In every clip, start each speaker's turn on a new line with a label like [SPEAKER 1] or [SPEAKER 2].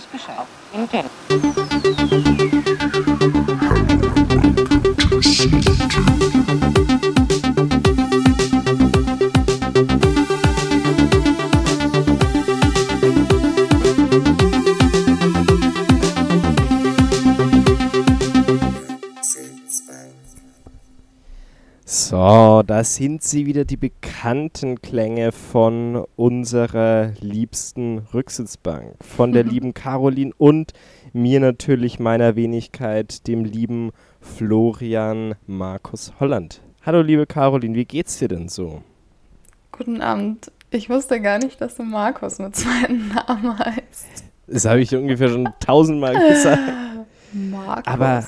[SPEAKER 1] weiß Bescheid. Intel.
[SPEAKER 2] So, da sind sie wieder, die bekannten Klänge von unserer liebsten Rücksitzbank. Von der lieben Caroline und mir natürlich meiner Wenigkeit, dem lieben Florian Markus Holland. Hallo liebe Caroline, wie geht's dir denn so?
[SPEAKER 3] Guten Abend. Ich wusste gar nicht, dass du Markus mit zweiten Namen heißt.
[SPEAKER 2] Das habe ich ungefähr schon tausendmal gesagt.
[SPEAKER 3] Markus.
[SPEAKER 2] Aber-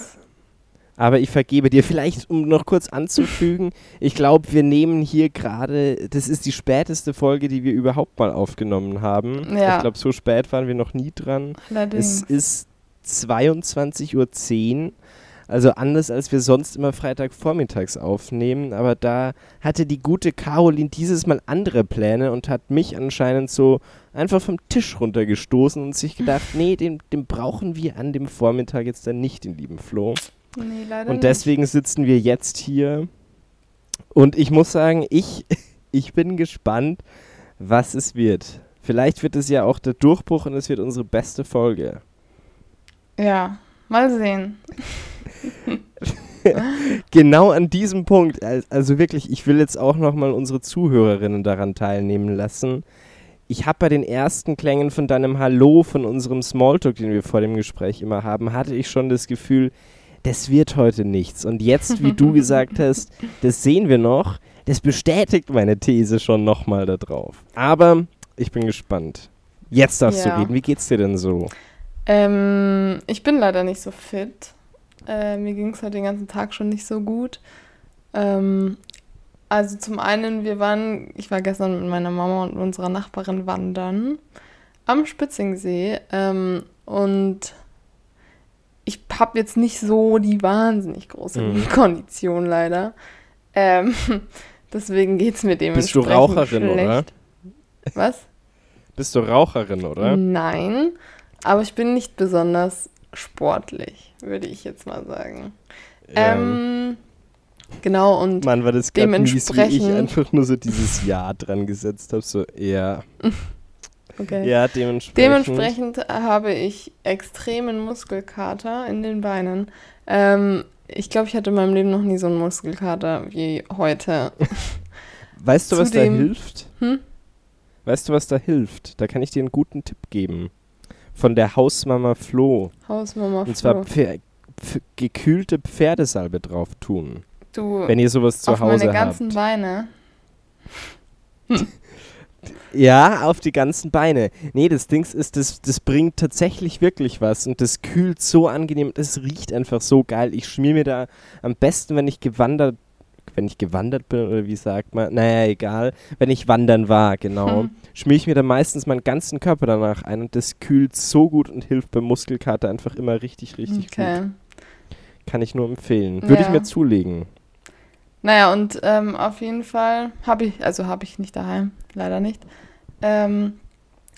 [SPEAKER 2] Aber ich vergebe dir. Vielleicht, um noch kurz anzufügen, ich glaube, wir nehmen hier gerade, das ist die späteste Folge, die wir überhaupt mal aufgenommen haben.
[SPEAKER 3] Ja.
[SPEAKER 2] Ich glaube, so spät waren wir noch nie dran.
[SPEAKER 3] Allerdings.
[SPEAKER 2] Es ist 22.10 Uhr. Also anders als wir sonst immer Freitagvormittags aufnehmen, aber da hatte die gute Caroline dieses Mal andere Pläne und hat mich anscheinend so einfach vom Tisch runtergestoßen und sich gedacht, nee, den, den brauchen wir an dem Vormittag jetzt dann nicht, den lieben Flo.
[SPEAKER 3] Nee, leider
[SPEAKER 2] Und deswegen sitzen wir jetzt hier. Und ich muss sagen, ich, ich bin gespannt, was es wird. Vielleicht wird es ja auch der Durchbruch und es wird unsere beste Folge.
[SPEAKER 3] nicht. Ja, mal sehen.
[SPEAKER 2] Genau an diesem Punkt, al- also wirklich, ich will jetzt auch nochmal unsere Zuhörerinnen daran teilnehmen lassen. Ich habe bei den ersten Klängen von deinem Hallo, von unserem Smalltalk, den wir vor dem Gespräch immer haben, hatte ich schon das Gefühl, das wird heute nichts. Und jetzt, wie du gesagt hast, das sehen wir noch, das bestätigt meine These schon nochmal da drauf. Aber ich bin gespannt. Jetzt darfst
[SPEAKER 3] Ja.
[SPEAKER 2] du reden. Wie geht's dir denn so?
[SPEAKER 3] Ähm, ich bin leider nicht so fit. Äh, mir ging es heute den ganzen Tag schon nicht so gut. Ähm, also zum einen, wir waren, ich war gestern mit meiner Mama und unserer Nachbarin wandern am Spitzingsee ähm, und ich habe jetzt nicht so die wahnsinnig große
[SPEAKER 2] Mhm.
[SPEAKER 3] Kondition leider. Ähm, deswegen geht es mir
[SPEAKER 2] Bist du
[SPEAKER 3] dementsprechend
[SPEAKER 2] Raucherin, oder?
[SPEAKER 3] schlecht. Was?
[SPEAKER 2] Bist du Raucherin, oder?
[SPEAKER 3] Nein, aber ich bin nicht besonders sportlich, würde ich jetzt mal sagen. Ähm, genau, und
[SPEAKER 2] Mann, war das gerade mies, wie ich
[SPEAKER 3] dementsprechend-
[SPEAKER 2] einfach nur so dieses Ja dran gesetzt habe. So, ja.
[SPEAKER 3] okay.
[SPEAKER 2] Ja, dementsprechend.
[SPEAKER 3] dementsprechend habe ich extremen Muskelkater in den Beinen. Ähm, ich glaube, ich hatte in meinem Leben noch nie so einen Muskelkater wie heute.
[SPEAKER 2] Weißt du, was da hilft?
[SPEAKER 3] Hm?
[SPEAKER 2] Weißt du, was da hilft? Da kann ich dir einen guten Tipp geben. Von der Hausmama Flo.
[SPEAKER 3] Hausmama
[SPEAKER 2] Und zwar
[SPEAKER 3] Flo.
[SPEAKER 2] Pfer Pf gekühlte Pferdesalbe drauf tun.
[SPEAKER 3] du
[SPEAKER 2] Wenn ihr sowas zu
[SPEAKER 3] auf
[SPEAKER 2] Hause
[SPEAKER 3] meine ganzen
[SPEAKER 2] habt.
[SPEAKER 3] Beine.
[SPEAKER 2] Ja, auf die ganzen Beine. Nee, das Dings ist, das, das bringt tatsächlich wirklich was und das kühlt so angenehm, das riecht einfach so geil. Ich schmier mir da am besten, wenn ich gewandert, wenn ich gewandert bin oder wie sagt man, naja, egal, wenn ich wandern war, genau,
[SPEAKER 3] Hm.
[SPEAKER 2] schmier ich mir da meistens meinen ganzen Körper danach ein und das kühlt so gut und hilft beim Muskelkater einfach immer richtig, richtig
[SPEAKER 3] Okay.
[SPEAKER 2] gut. Kann ich nur empfehlen. Würde ich
[SPEAKER 3] Ja.
[SPEAKER 2] mir zulegen.
[SPEAKER 3] Naja, und ähm, auf jeden Fall habe ich, also habe ich nicht daheim, leider nicht. Ähm,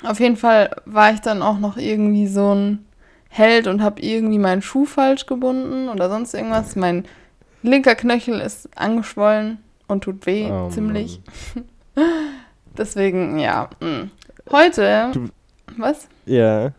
[SPEAKER 3] auf jeden Fall war ich dann auch noch irgendwie so ein Held und habe irgendwie meinen Schuh falsch gebunden oder sonst irgendwas. Mein linker Knöchel ist angeschwollen und tut weh,
[SPEAKER 2] Oh,
[SPEAKER 3] ziemlich. Deswegen, ja. mh. Heute,
[SPEAKER 2] Du-
[SPEAKER 3] was?
[SPEAKER 2] Ja.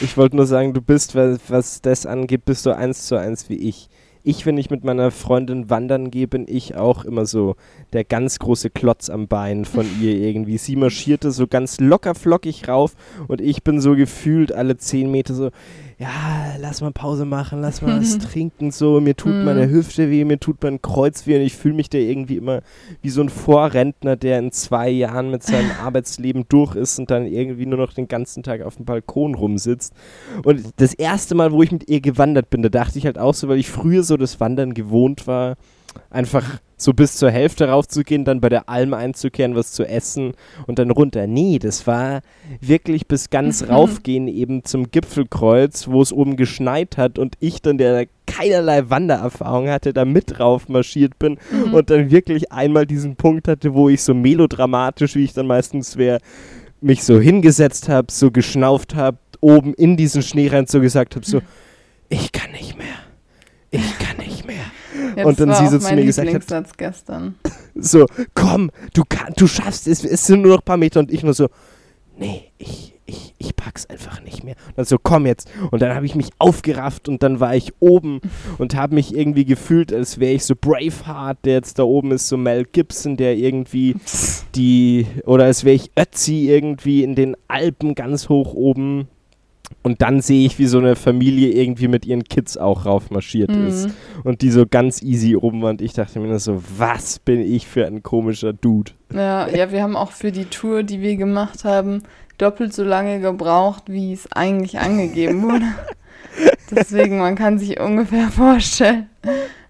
[SPEAKER 2] Ich wollte nur sagen, du bist, was, was das angeht, bist du eins zu eins wie ich. Ich, wenn ich mit meiner Freundin wandern gehe, bin ich auch immer so der ganz große Klotz am Bein von ihr irgendwie. Sie marschierte so ganz locker flockig rauf und ich bin so gefühlt alle zehn Meter so, ja, lass mal Pause machen, lass mal was trinken, so, mir tut
[SPEAKER 3] Mhm.
[SPEAKER 2] meine Hüfte weh, mir tut mein Kreuz weh und ich fühle mich da irgendwie immer wie so ein Vorrentner, der in zwei Jahren mit seinem Arbeitsleben durch ist und dann irgendwie nur noch den ganzen Tag auf dem Balkon rumsitzt. Und das erste Mal, wo ich mit ihr gewandert bin, da dachte ich halt auch so, weil ich früher so das Wandern gewohnt war, einfach so bis zur Hälfte raufzugehen, dann bei der Alm einzukehren, was zu essen und dann runter. Nee, das war wirklich bis ganz raufgehen eben zum Gipfelkreuz, wo es oben geschneit hat und ich dann, der keinerlei Wandererfahrung hatte, da mit rauf marschiert bin und dann wirklich einmal diesen Punkt hatte, wo ich so melodramatisch, wie ich dann meistens wäre, mich so hingesetzt habe, so geschnauft habe oben in diesen Schnee rein so gesagt habe, so, ich kann nicht mehr. Ich kann nicht mehr.
[SPEAKER 3] Ja,
[SPEAKER 2] Und dann
[SPEAKER 3] war
[SPEAKER 2] sie so zu mir gesagt hat-
[SPEAKER 3] gestern.
[SPEAKER 2] So, komm, du, kann, du schaffst es, es sind nur noch ein paar Meter und ich nur so, nee, ich, ich, ich pack's einfach nicht mehr. Und dann so, komm jetzt. Und dann habe ich mich aufgerafft und dann war ich oben und habe mich irgendwie gefühlt, als wäre ich so Braveheart, der jetzt da oben ist, so Mel Gibson, der irgendwie die, oder als wäre ich Ötzi irgendwie in den Alpen ganz hoch oben. Und dann sehe ich, wie so eine Familie irgendwie mit ihren Kids auch raufmarschiert ist.
[SPEAKER 3] Mhm.
[SPEAKER 2] Und die so ganz easy oben waren. Und ich dachte mir so, was bin ich für ein komischer Dude?
[SPEAKER 3] Ja, ja, wir haben auch für die Tour, die wir gemacht haben, doppelt so lange gebraucht, wie es eigentlich angegeben wurde. Deswegen, man kann sich ungefähr vorstellen,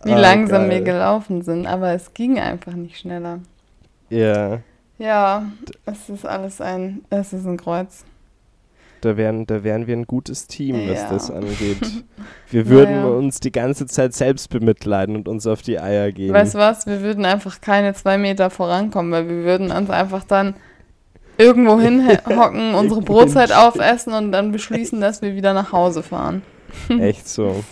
[SPEAKER 3] wie
[SPEAKER 2] Ah,
[SPEAKER 3] langsam wir
[SPEAKER 2] geil.
[SPEAKER 3] gelaufen sind. Aber es ging einfach nicht schneller.
[SPEAKER 2] Ja,
[SPEAKER 3] Ja, es ist alles ein, es ist ein Kreuz.
[SPEAKER 2] Da wären, da wären wir ein gutes Team, was
[SPEAKER 3] Ja.
[SPEAKER 2] das angeht. Wir würden
[SPEAKER 3] Naja.
[SPEAKER 2] uns die ganze Zeit selbst bemitleiden und uns auf die Eier gehen.
[SPEAKER 3] Weißt du was? Wir würden einfach keine zwei Meter vorankommen, weil wir würden uns einfach dann irgendwo hinhocken, unsere Brotzeit aufessen und dann beschließen, dass wir wieder nach Hause fahren.
[SPEAKER 2] Echt so.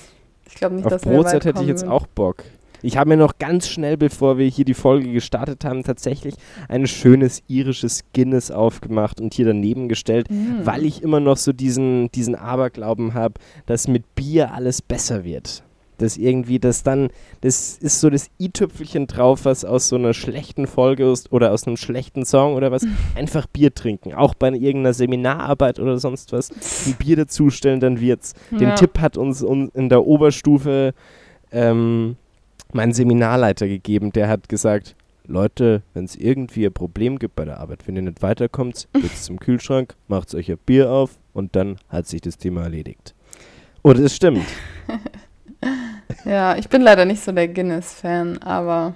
[SPEAKER 3] Ich glaube nicht,
[SPEAKER 2] Auf
[SPEAKER 3] dass wir
[SPEAKER 2] Brotzeit
[SPEAKER 3] weit
[SPEAKER 2] hätte ich jetzt auch Bock. Ich habe mir noch ganz schnell, bevor wir hier die Folge gestartet haben, tatsächlich ein schönes irisches Guinness aufgemacht und hier daneben gestellt,
[SPEAKER 3] Mm.
[SPEAKER 2] weil ich immer noch so diesen, diesen Aberglauben habe, dass mit Bier alles besser wird. Dass irgendwie das dann, das ist so das i-Tüpfelchen drauf, was aus so einer schlechten Folge ist oder aus einem schlechten Song oder was, einfach Bier trinken. Auch bei irgendeiner Seminararbeit oder sonst was, ein Bier dazustellen, dann wird's. Den
[SPEAKER 3] Ja.
[SPEAKER 2] Tipp hat uns un- in der Oberstufe ähm, mein Seminarleiter gegeben, der hat gesagt, Leute, wenn es irgendwie ein Problem gibt bei der Arbeit, wenn ihr nicht weiterkommt, geht zum Kühlschrank, macht euch ein Bier auf und dann hat sich das Thema erledigt. Und es stimmt.
[SPEAKER 3] Ja, ich bin leider nicht so der Guinness-Fan, aber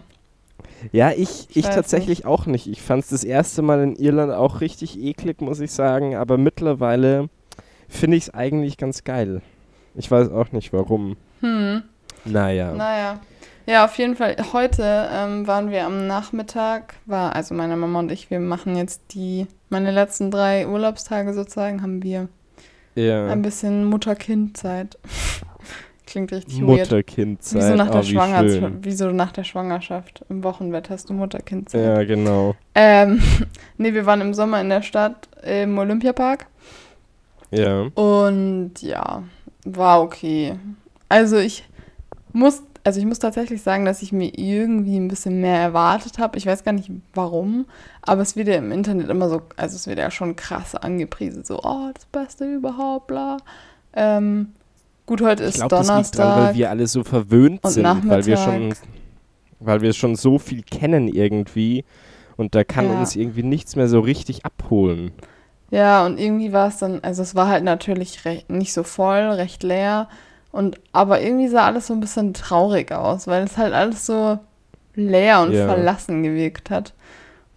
[SPEAKER 2] Ja, ich, ich
[SPEAKER 3] weiß
[SPEAKER 2] tatsächlich auch nicht. Ich fand es das erste Mal in Irland auch richtig eklig, muss ich sagen. Aber mittlerweile finde ich es eigentlich ganz geil. Ich weiß auch nicht warum.
[SPEAKER 3] hm,
[SPEAKER 2] Naja.
[SPEAKER 3] naja. Ja, auf jeden Fall. Heute ähm, waren wir am Nachmittag, war also meine Mama und ich, wir machen jetzt die, meine letzten drei Urlaubstage sozusagen, haben wir
[SPEAKER 2] ja.
[SPEAKER 3] ein bisschen Mutter-Kind-Zeit. Klingt richtig weird.
[SPEAKER 2] Mutterkindzeit.
[SPEAKER 3] Wieso nach, der
[SPEAKER 2] oh, wie
[SPEAKER 3] Schwangerschaft,
[SPEAKER 2] schön.
[SPEAKER 3] wieso nach der Schwangerschaft? Im Wochenbett hast du Mutter-Kind-Zeit.
[SPEAKER 2] Ja, genau.
[SPEAKER 3] Ähm, nee, wir waren im Sommer in der Stadt im Olympiapark.
[SPEAKER 2] Ja.
[SPEAKER 3] Und ja, war okay. Also ich muss, also ich muss tatsächlich sagen, dass ich mir irgendwie ein bisschen mehr erwartet habe. Ich weiß gar nicht warum, aber es wird ja im Internet immer so, also es wird ja schon krass angepriesen, so, oh, das Beste überhaupt, bla. Ähm, gut, heute
[SPEAKER 2] Ich
[SPEAKER 3] ist
[SPEAKER 2] glaube, das liegt dran, weil
[SPEAKER 3] Donnerstag.
[SPEAKER 2] wir alle so verwöhnt sind, weil wir schon, weil wir schon so viel kennen irgendwie und da kann
[SPEAKER 3] Ja.
[SPEAKER 2] uns irgendwie nichts mehr so richtig abholen.
[SPEAKER 3] Ja, und irgendwie war es dann, also es war halt natürlich recht, nicht so voll, recht leer. Und aber irgendwie sah alles so ein bisschen traurig aus, weil es halt alles so leer und
[SPEAKER 2] Ja.
[SPEAKER 3] verlassen gewirkt hat.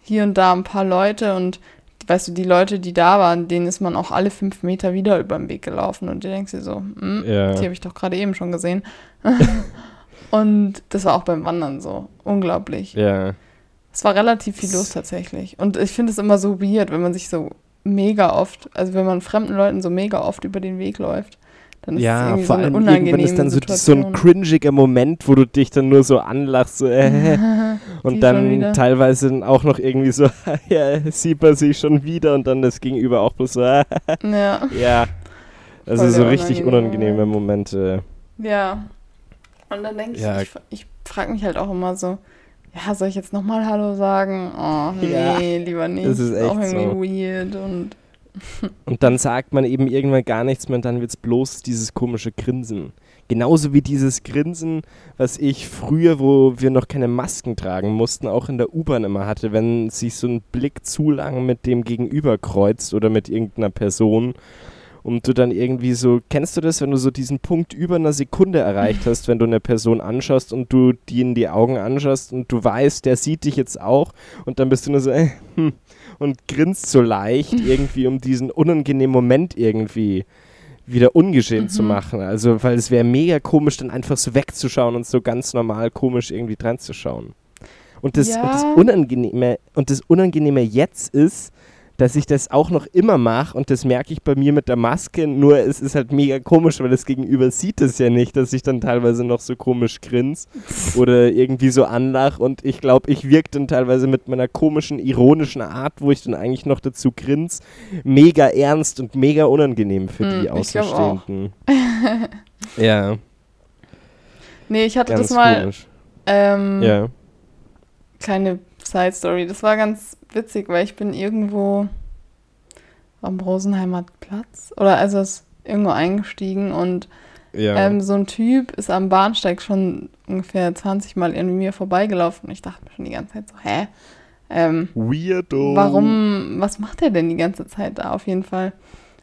[SPEAKER 3] Hier und da ein paar Leute und weißt du, die Leute, die da waren, denen ist man auch alle fünf Meter wieder über den Weg gelaufen und du denkst dir so, hm,
[SPEAKER 2] Ja.
[SPEAKER 3] die habe ich doch gerade eben schon gesehen. und das war auch beim Wandern so. Unglaublich.
[SPEAKER 2] Ja.
[SPEAKER 3] Es war relativ viel los tatsächlich. Und ich finde es immer so weird, wenn man sich so mega oft, also wenn man fremden Leuten so mega oft über den Weg läuft, dann ist
[SPEAKER 2] Ja, vor
[SPEAKER 3] so
[SPEAKER 2] allem irgendwann ist dann so, so ein cringiger Moment, wo du dich dann nur so anlachst, so äh, und dann teilweise auch noch irgendwie so, ja, sieht man sich schon wieder und dann das Gegenüber auch bloß so,
[SPEAKER 3] ja,
[SPEAKER 2] ja. Also
[SPEAKER 3] Voll
[SPEAKER 2] so richtig
[SPEAKER 3] unangenehme
[SPEAKER 2] Momente.
[SPEAKER 3] ja. Und dann denke ich,
[SPEAKER 2] Ja.
[SPEAKER 3] ich, ich frage mich halt auch immer so, ja, soll ich jetzt nochmal Hallo sagen? Oh,
[SPEAKER 2] Ja,
[SPEAKER 3] nee, lieber nicht.
[SPEAKER 2] das ist
[SPEAKER 3] auch
[SPEAKER 2] echt
[SPEAKER 3] irgendwie weird und
[SPEAKER 2] Und dann sagt man eben irgendwann gar nichts mehr und dann wird es bloß dieses komische Grinsen. Genauso wie dieses Grinsen, was ich früher, wo wir noch keine Masken tragen mussten, auch in der U-Bahn immer hatte, wenn sich so ein Blick zu lang mit dem Gegenüber kreuzt oder mit irgendeiner Person und du dann irgendwie so, kennst du das, wenn du so diesen Punkt über einer Sekunde erreicht hast, wenn du eine Person anschaust und du die in die Augen anschaust und du weißt, der sieht dich jetzt auch und dann bist du nur so, äh, hm, und grinst so leicht irgendwie, um diesen unangenehmen Moment irgendwie wieder ungeschehen zu
[SPEAKER 3] Mhm.
[SPEAKER 2] machen. Also, weil es wäre mega komisch, dann einfach so wegzuschauen und so ganz normal komisch irgendwie dran zu schauen. Und das, und das
[SPEAKER 3] Ja.
[SPEAKER 2] Unangenehme, und das Unangenehme jetzt ist, dass ich das auch noch immer mache und das merke ich bei mir mit der Maske, nur es ist halt mega komisch, weil das Gegenüber sieht es ja nicht, dass ich dann teilweise noch so komisch grins oder irgendwie so anlach und ich glaube, ich wirke dann teilweise mit meiner komischen, ironischen Art, wo ich dann eigentlich noch dazu grins, mega ernst und mega unangenehm für
[SPEAKER 3] Hm,
[SPEAKER 2] die
[SPEAKER 3] auch.
[SPEAKER 2] Außenstehenden. ja,
[SPEAKER 3] Nee, ich hatte
[SPEAKER 2] ganz
[SPEAKER 3] das mal,
[SPEAKER 2] komisch.
[SPEAKER 3] ähm,
[SPEAKER 2] Ja.
[SPEAKER 3] kleine Side Story. Das war ganz witzig, weil ich bin irgendwo am Rosenheimer Platz oder also ist irgendwo eingestiegen und
[SPEAKER 2] Ja.
[SPEAKER 3] ähm, so ein Typ ist am Bahnsteig schon ungefähr 20 Mal an mir vorbeigelaufen und ich dachte mir schon die ganze Zeit so, hä? Ähm,
[SPEAKER 2] Weirdo.
[SPEAKER 3] warum, was macht er denn die ganze Zeit da? Auf jeden Fall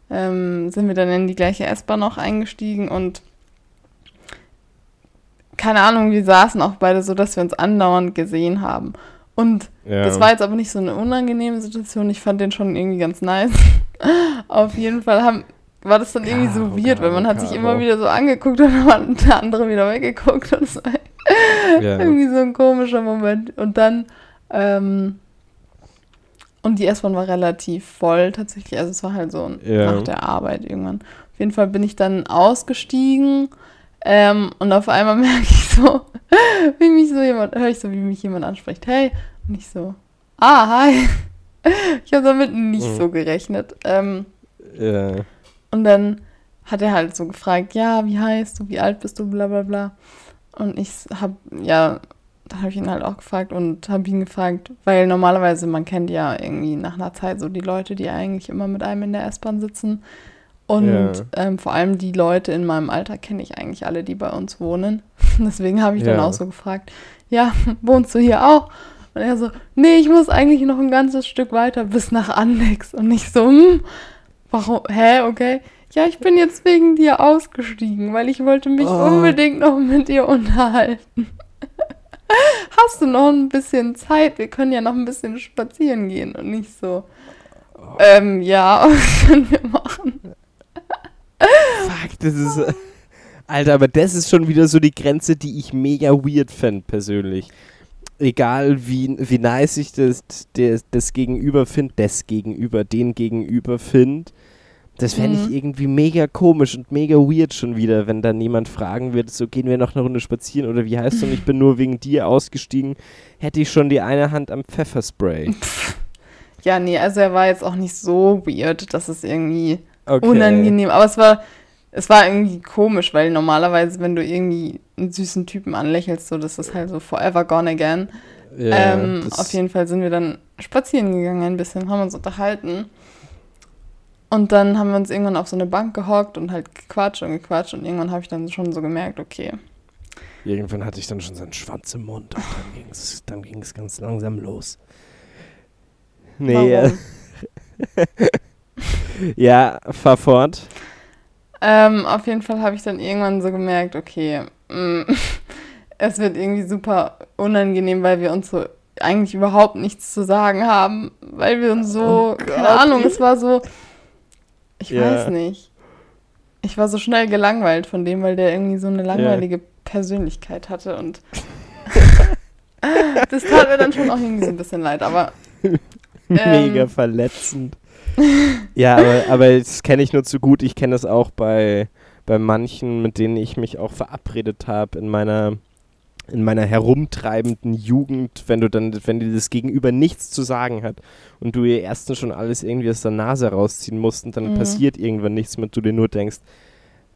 [SPEAKER 3] ähm, sind wir dann in die gleiche S-Bahn noch eingestiegen und keine Ahnung, wir saßen auch beide so, dass wir uns andauernd gesehen haben. Und
[SPEAKER 2] Ja.
[SPEAKER 3] das war jetzt aber nicht so eine unangenehme Situation. Ich fand den schon irgendwie ganz nice. Auf jeden Fall haben, war das dann irgendwie so weird, weil man hat sich
[SPEAKER 2] Caro.
[SPEAKER 3] immer wieder so angeguckt und dann hat der andere wieder weggeguckt. Und das war
[SPEAKER 2] ja.
[SPEAKER 3] irgendwie so ein komischer Moment. Und dann, ähm, und die S-Bahn war relativ voll tatsächlich. Also es war halt so
[SPEAKER 2] Ja.
[SPEAKER 3] nach der Arbeit irgendwann. Auf jeden Fall bin ich dann ausgestiegen ähm, und auf einmal merke ich so, wie mich so jemand, höre ich so, wie mich jemand anspricht. Hey. Und ich so, ah, hi. Ich habe damit nicht
[SPEAKER 2] Mhm.
[SPEAKER 3] so gerechnet. Ähm,
[SPEAKER 2] ja.
[SPEAKER 3] und dann hat er halt so gefragt, ja, wie heißt du, wie alt bist du, bla bla bla. Und ich habe, ja, da habe ich ihn halt auch gefragt und habe ihn gefragt, weil normalerweise, man kennt ja irgendwie nach einer Zeit so die Leute, die eigentlich immer mit einem in der S-Bahn sitzen. Und
[SPEAKER 2] Ja.
[SPEAKER 3] ähm, vor allem die Leute in meinem Alter kenne ich eigentlich alle, die bei uns wohnen. Deswegen habe ich dann
[SPEAKER 2] Ja.
[SPEAKER 3] auch so gefragt, ja, wohnst du hier auch? Und er so, nee, ich muss eigentlich noch ein ganzes Stück weiter bis nach Annex. Und ich so, hm, warum, hä, okay. Ja, ich bin jetzt wegen dir ausgestiegen, weil ich wollte mich
[SPEAKER 2] Oh.
[SPEAKER 3] unbedingt noch mit dir unterhalten. Hast du noch ein bisschen Zeit? Wir können ja noch ein bisschen spazieren gehen. Und nicht so, ähm, ja, können wir machen.
[SPEAKER 2] Fuck, das ist. Alter, aber das ist schon wieder so die Grenze, die ich mega weird fände, persönlich. Egal wie, wie nice ich das, das, das Gegenüber finde, das Gegenüber, den Gegenüber finde, das fände ich
[SPEAKER 3] Mhm.
[SPEAKER 2] irgendwie mega komisch und mega weird schon wieder, wenn dann jemand fragen wird, so gehen wir noch eine Runde spazieren oder wie heißt du und ich bin nur wegen dir ausgestiegen, hätte ich schon die eine Hand am Pfefferspray.
[SPEAKER 3] Ja, nee, also er war jetzt auch nicht so weird, dass es irgendwie
[SPEAKER 2] Okay.
[SPEAKER 3] unangenehm. Aber es war, es war irgendwie komisch, weil normalerweise, wenn du irgendwie einen süßen Typen anlächelst, so das ist halt so forever gone again.
[SPEAKER 2] Ja,
[SPEAKER 3] ähm, auf jeden Fall sind wir dann spazieren gegangen ein bisschen, haben uns unterhalten. Und dann haben wir uns irgendwann auf so eine Bank gehockt und halt gequatscht und gequatscht und irgendwann habe ich dann schon so gemerkt, okay,
[SPEAKER 2] Irgendwann hatte ich dann schon seinen Schwanz im Mund und dann ging es dann ging's ganz langsam los. Nee,
[SPEAKER 3] warum?
[SPEAKER 2] ja, fahr fort.
[SPEAKER 3] Ähm, auf jeden Fall habe ich dann irgendwann so gemerkt, okay, mm, es wird irgendwie super unangenehm, weil wir uns so eigentlich überhaupt nichts zu sagen haben, weil wir uns so,
[SPEAKER 2] Oh
[SPEAKER 3] keine. Ahnung, es war so, ich
[SPEAKER 2] Ja.
[SPEAKER 3] weiß nicht. Ich war so schnell gelangweilt von dem, weil der irgendwie so eine langweilige Persönlichkeit hatte und das tat mir dann schon auch irgendwie so ein bisschen leid, aber
[SPEAKER 2] Mega
[SPEAKER 3] Ähm.
[SPEAKER 2] verletzend. ja, aber, aber das kenne ich nur zu gut. Ich kenne das auch bei, bei manchen, mit denen ich mich auch verabredet habe in meiner in meiner herumtreibenden Jugend, wenn du dann, wenn dir das Gegenüber nichts zu sagen hat und du ihr erstens schon alles irgendwie aus der Nase rausziehen musst und dann
[SPEAKER 3] Mhm.
[SPEAKER 2] passiert irgendwann nichts mehr, du dir nur denkst,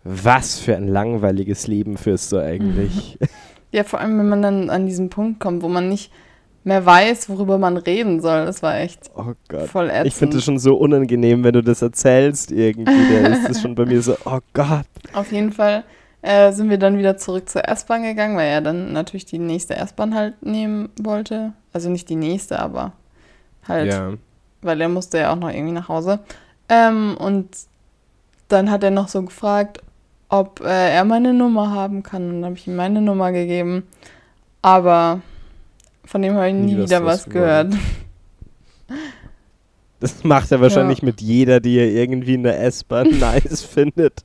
[SPEAKER 2] was für ein langweiliges Leben führst du eigentlich?
[SPEAKER 3] Ja, vor allem, wenn man dann an diesen Punkt kommt, wo man nicht mehr weiß, worüber man reden soll. Das war echt
[SPEAKER 2] Oh Gott.
[SPEAKER 3] voll ätzend.
[SPEAKER 2] Ich finde es schon so unangenehm, wenn du das erzählst irgendwie. Da ist das schon bei mir so, oh Gott.
[SPEAKER 3] Auf jeden Fall äh, sind wir dann wieder zurück zur S-Bahn gegangen, weil er dann natürlich die nächste S-Bahn halt nehmen wollte. Also nicht die nächste, aber halt,
[SPEAKER 2] Ja.
[SPEAKER 3] weil er musste ja auch noch irgendwie nach Hause. Ähm, und dann hat er noch so gefragt, ob äh, er meine Nummer haben kann. Und dann habe ich ihm meine Nummer gegeben. Aber von dem habe ich nie,
[SPEAKER 2] Nie
[SPEAKER 3] wieder was gehört.
[SPEAKER 2] Das macht er wahrscheinlich mit jeder, die er irgendwie in der S-Bahn nice findet.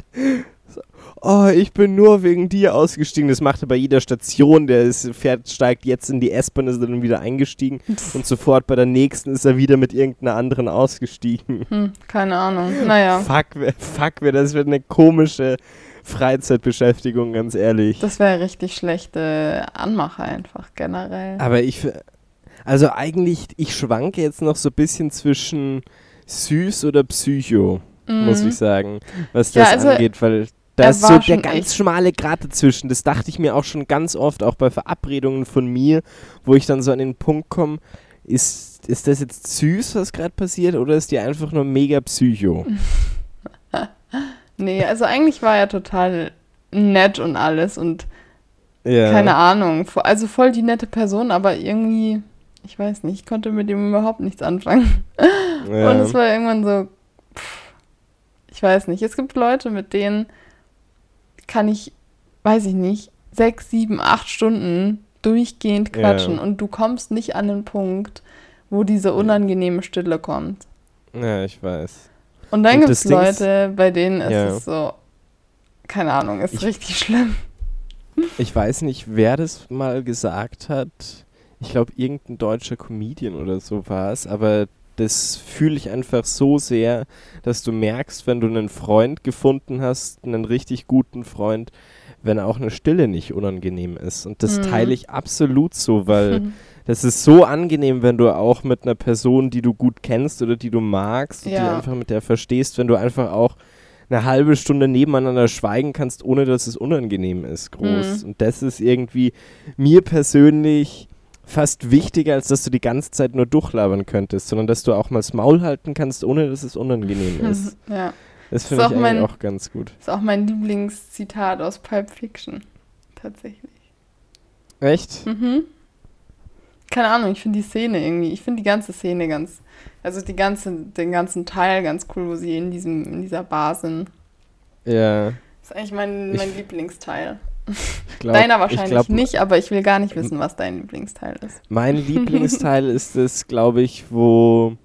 [SPEAKER 2] So, oh, ich bin nur wegen dir ausgestiegen. Das macht er bei jeder Station. Der ist, fährt, steigt jetzt in die S-Bahn, ist dann wieder eingestiegen und sofort bei der nächsten ist er wieder mit irgendeiner anderen ausgestiegen.
[SPEAKER 3] Hm, keine Ahnung. Naja,
[SPEAKER 2] Fuck, fuck, das wird eine komische Freizeitbeschäftigung, ganz ehrlich.
[SPEAKER 3] das wäre richtig schlechte Anmache einfach generell.
[SPEAKER 2] Aber ich, also eigentlich, ich schwanke jetzt noch so ein bisschen zwischen süß oder psycho, muss
[SPEAKER 3] Mhm.
[SPEAKER 2] ich sagen, was
[SPEAKER 3] Ja,
[SPEAKER 2] das
[SPEAKER 3] also,
[SPEAKER 2] angeht, weil da ist so der ganz
[SPEAKER 3] echt-
[SPEAKER 2] schmale Grat dazwischen. Das dachte ich mir auch schon ganz oft, auch bei Verabredungen von mir, wo ich dann so an den Punkt komme, ist, ist das jetzt süß, was gerade passiert, oder ist die einfach nur mega psycho?
[SPEAKER 3] Nee, also eigentlich war er total nett und alles und
[SPEAKER 2] Ja.
[SPEAKER 3] keine Ahnung. Also voll die nette Person, aber irgendwie, ich weiß nicht, ich konnte mit ihm überhaupt nichts anfangen.
[SPEAKER 2] Ja.
[SPEAKER 3] Und es war irgendwann so, pff, ich weiß nicht. Es gibt Leute, mit denen kann ich, weiß ich nicht, sechs, sieben, acht Stunden durchgehend
[SPEAKER 2] Ja.
[SPEAKER 3] quatschen und du kommst nicht an den Punkt, wo diese unangenehme Stille kommt.
[SPEAKER 2] ja, ich weiß.
[SPEAKER 3] Und dann gibt es Leute, bei denen ist
[SPEAKER 2] Ja.
[SPEAKER 3] es so, keine Ahnung, ist
[SPEAKER 2] Ich-
[SPEAKER 3] richtig schlimm.
[SPEAKER 2] Ich weiß nicht, wer das mal gesagt hat. Ich glaube, irgendein deutscher Comedian oder so war es, aber das fühle ich einfach so sehr, dass du merkst, wenn du einen Freund gefunden hast, einen richtig guten Freund, wenn auch eine Stille nicht unangenehm ist. Und das
[SPEAKER 3] Mhm.
[SPEAKER 2] teile ich absolut so, weil das ist so angenehm, wenn du auch mit einer Person, die du gut kennst oder die du magst, und die
[SPEAKER 3] Ja.
[SPEAKER 2] einfach mit der verstehst, wenn du einfach auch eine halbe Stunde nebeneinander schweigen kannst, ohne dass es unangenehm ist, groß.
[SPEAKER 3] Mhm.
[SPEAKER 2] Und das ist irgendwie mir persönlich fast wichtiger, als dass du die ganze Zeit nur durchlabern könntest, sondern dass du auch mal das Maul halten kannst, ohne dass es unangenehm ist.
[SPEAKER 3] ja,
[SPEAKER 2] Das finde
[SPEAKER 3] auch
[SPEAKER 2] ich eigentlich
[SPEAKER 3] mein-
[SPEAKER 2] auch ganz gut.
[SPEAKER 3] ist auch mein Lieblingszitat aus Pulp Fiction. Tatsächlich.
[SPEAKER 2] Echt?
[SPEAKER 3] Mhm. Keine Ahnung, ich finde die Szene irgendwie, ich finde die ganze Szene ganz, also die ganze, den ganzen Teil ganz cool, wo sie in diesem, in dieser Bar sind.
[SPEAKER 2] Ja.
[SPEAKER 3] ist eigentlich mein,
[SPEAKER 2] Ich-
[SPEAKER 3] mein Lieblingsteil.
[SPEAKER 2] Ich glaub,
[SPEAKER 3] Deiner
[SPEAKER 2] ich
[SPEAKER 3] wahrscheinlich
[SPEAKER 2] glaub,
[SPEAKER 3] nicht, aber ich will gar nicht wissen, was dein Lieblingsteil ist.
[SPEAKER 2] Mein Lieblingsteil ist es, glaube ich, wo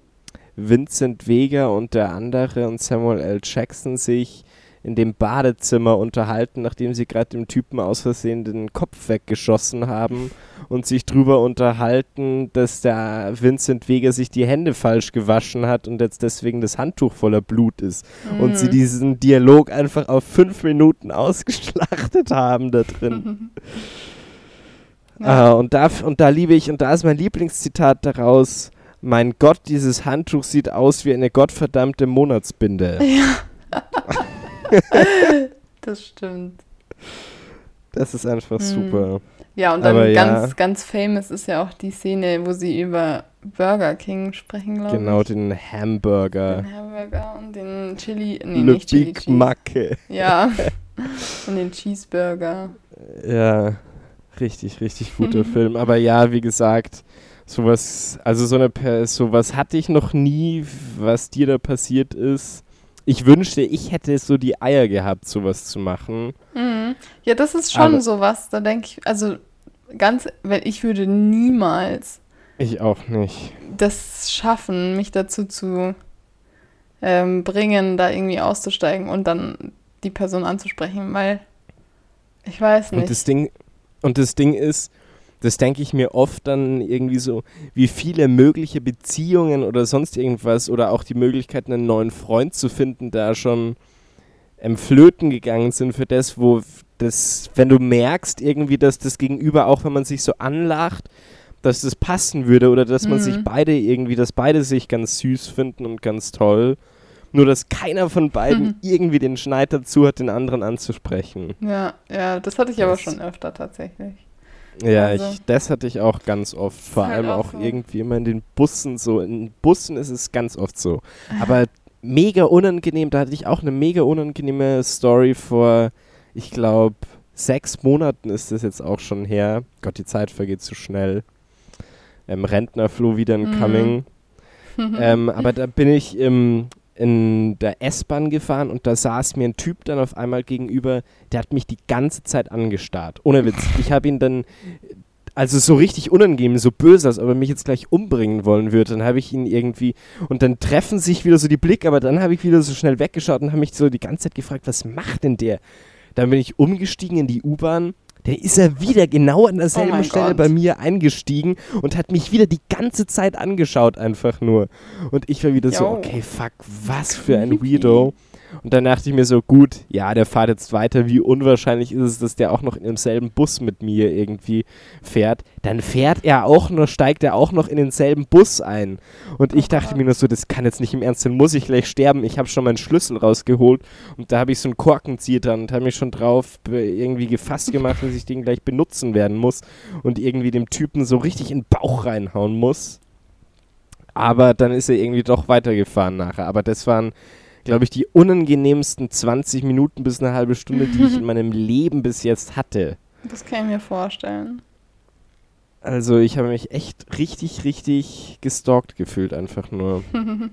[SPEAKER 2] Vincent Vega und der andere und Samuel L. Jackson sich in dem Badezimmer unterhalten, nachdem sie gerade dem Typen aus Versehen den Kopf weggeschossen haben und sich drüber unterhalten, dass der Vincent Vega sich die Hände falsch gewaschen hat und jetzt deswegen das Handtuch voller Blut ist. Und sie
[SPEAKER 3] Mhm.
[SPEAKER 2] diesen Dialog einfach auf fünf Minuten ausgeschlachtet haben da drin.
[SPEAKER 3] Ja.
[SPEAKER 2] Ah, und, da, und da liebe ich, und da ist mein Lieblingszitat daraus, mein Gott, dieses Handtuch sieht aus wie eine gottverdammte Monatsbinde.
[SPEAKER 3] Das stimmt.
[SPEAKER 2] Das ist einfach
[SPEAKER 3] Mhm.
[SPEAKER 2] super.
[SPEAKER 3] Ja, und dann
[SPEAKER 2] Aber ja.
[SPEAKER 3] ganz, ganz famous ist ja auch die Szene, wo sie über Burger King sprechen, glaube
[SPEAKER 2] Genau,
[SPEAKER 3] ich.
[SPEAKER 2] den Hamburger.
[SPEAKER 3] Den Hamburger und den Chili, nee,
[SPEAKER 2] Le
[SPEAKER 3] nicht Chili
[SPEAKER 2] Big. Macke.
[SPEAKER 3] Ja. und den Cheeseburger.
[SPEAKER 2] Ja, richtig, richtig guter Film. Aber ja, wie gesagt, sowas, also so eine, sowas hatte ich noch nie, was dir da passiert ist. Ich wünschte, ich hätte so die Eier gehabt, sowas zu machen.
[SPEAKER 3] Mhm. Ja, das ist schon
[SPEAKER 2] Aber-
[SPEAKER 3] sowas, da denke ich, also ganz, weil ich würde niemals
[SPEAKER 2] Ich auch nicht.
[SPEAKER 3] das schaffen, mich dazu zu ähm, bringen, da irgendwie auszusteigen und dann die Person anzusprechen, weil ich weiß nicht.
[SPEAKER 2] Und das Ding, und das Ding ist, das denke ich mir oft dann irgendwie so, wie viele mögliche Beziehungen oder sonst irgendwas oder auch die Möglichkeit, einen neuen Freund zu finden, da schon ähm, flöten gegangen sind für das, wo das, wenn du merkst irgendwie, dass das Gegenüber, auch wenn man sich so anlacht, dass das passen würde oder dass man
[SPEAKER 3] Mhm.
[SPEAKER 2] sich beide irgendwie, dass beide sich ganz süß finden und ganz toll. Nur dass keiner von beiden
[SPEAKER 3] Mhm.
[SPEAKER 2] irgendwie den Schneid dazu hat, den anderen anzusprechen.
[SPEAKER 3] ja, ja, das hatte ich aber
[SPEAKER 2] Das-
[SPEAKER 3] schon öfter tatsächlich.
[SPEAKER 2] Ja,
[SPEAKER 3] Also-
[SPEAKER 2] ich, das hatte ich auch ganz oft. Vor
[SPEAKER 3] halt
[SPEAKER 2] allem
[SPEAKER 3] auch
[SPEAKER 2] auch
[SPEAKER 3] so.
[SPEAKER 2] irgendwie immer in den Bussen so. In Bussen ist es ganz oft so. Aber mega unangenehm, da hatte ich auch eine mega unangenehme Story vor, ich glaube, sechs Monaten ist das jetzt auch schon her. Gott, die Zeit vergeht zu schnell. Ähm, Rentner floh wieder in
[SPEAKER 3] Mhm.
[SPEAKER 2] Coming. ähm, aber da bin ich im, in der S-Bahn gefahren und da saß mir ein Typ dann auf einmal gegenüber, der hat mich die ganze Zeit angestarrt. Ohne Witz. Ich habe ihn dann, also so richtig unangenehm, so böse, als ob er mich jetzt gleich umbringen wollen würde. Dann habe ich ihn irgendwie, und dann treffen sich wieder so die Blicke, aber dann habe ich wieder so schnell weggeschaut und habe mich so die ganze Zeit gefragt, was macht denn der? Dann bin ich umgestiegen in die U-Bahn. Dann ist er wieder genau an derselben
[SPEAKER 3] Oh
[SPEAKER 2] Stelle
[SPEAKER 3] Gott.
[SPEAKER 2] bei mir eingestiegen und hat mich wieder die ganze Zeit angeschaut, einfach nur. Und ich war wieder so,
[SPEAKER 3] Jo.
[SPEAKER 2] okay, fuck, was für ein. Weirdo. Und dann dachte ich mir so, gut, ja, der fährt jetzt weiter. Wie unwahrscheinlich ist es, dass der auch noch in demselben Bus mit mir irgendwie fährt? Dann fährt er auch noch, steigt er auch noch in denselben Bus ein. Und ich dachte mir nur so, das kann jetzt nicht im Ernst sein, muss ich gleich sterben. Ich habe schon meinen Schlüssel rausgeholt und da habe ich so einen Korkenzieher dran und habe mich schon drauf irgendwie gefasst gemacht, dass ich den gleich benutzen werden muss und irgendwie dem Typen so richtig in den Bauch reinhauen muss. Aber dann ist er irgendwie doch weitergefahren nachher. Aber das waren, glaube ich, die unangenehmsten 20 Minuten bis eine halbe Stunde, die ich in meinem Leben bis jetzt hatte.
[SPEAKER 3] Das kann ich mir vorstellen.
[SPEAKER 2] Also ich habe mich echt richtig, richtig gestalkt gefühlt, einfach nur.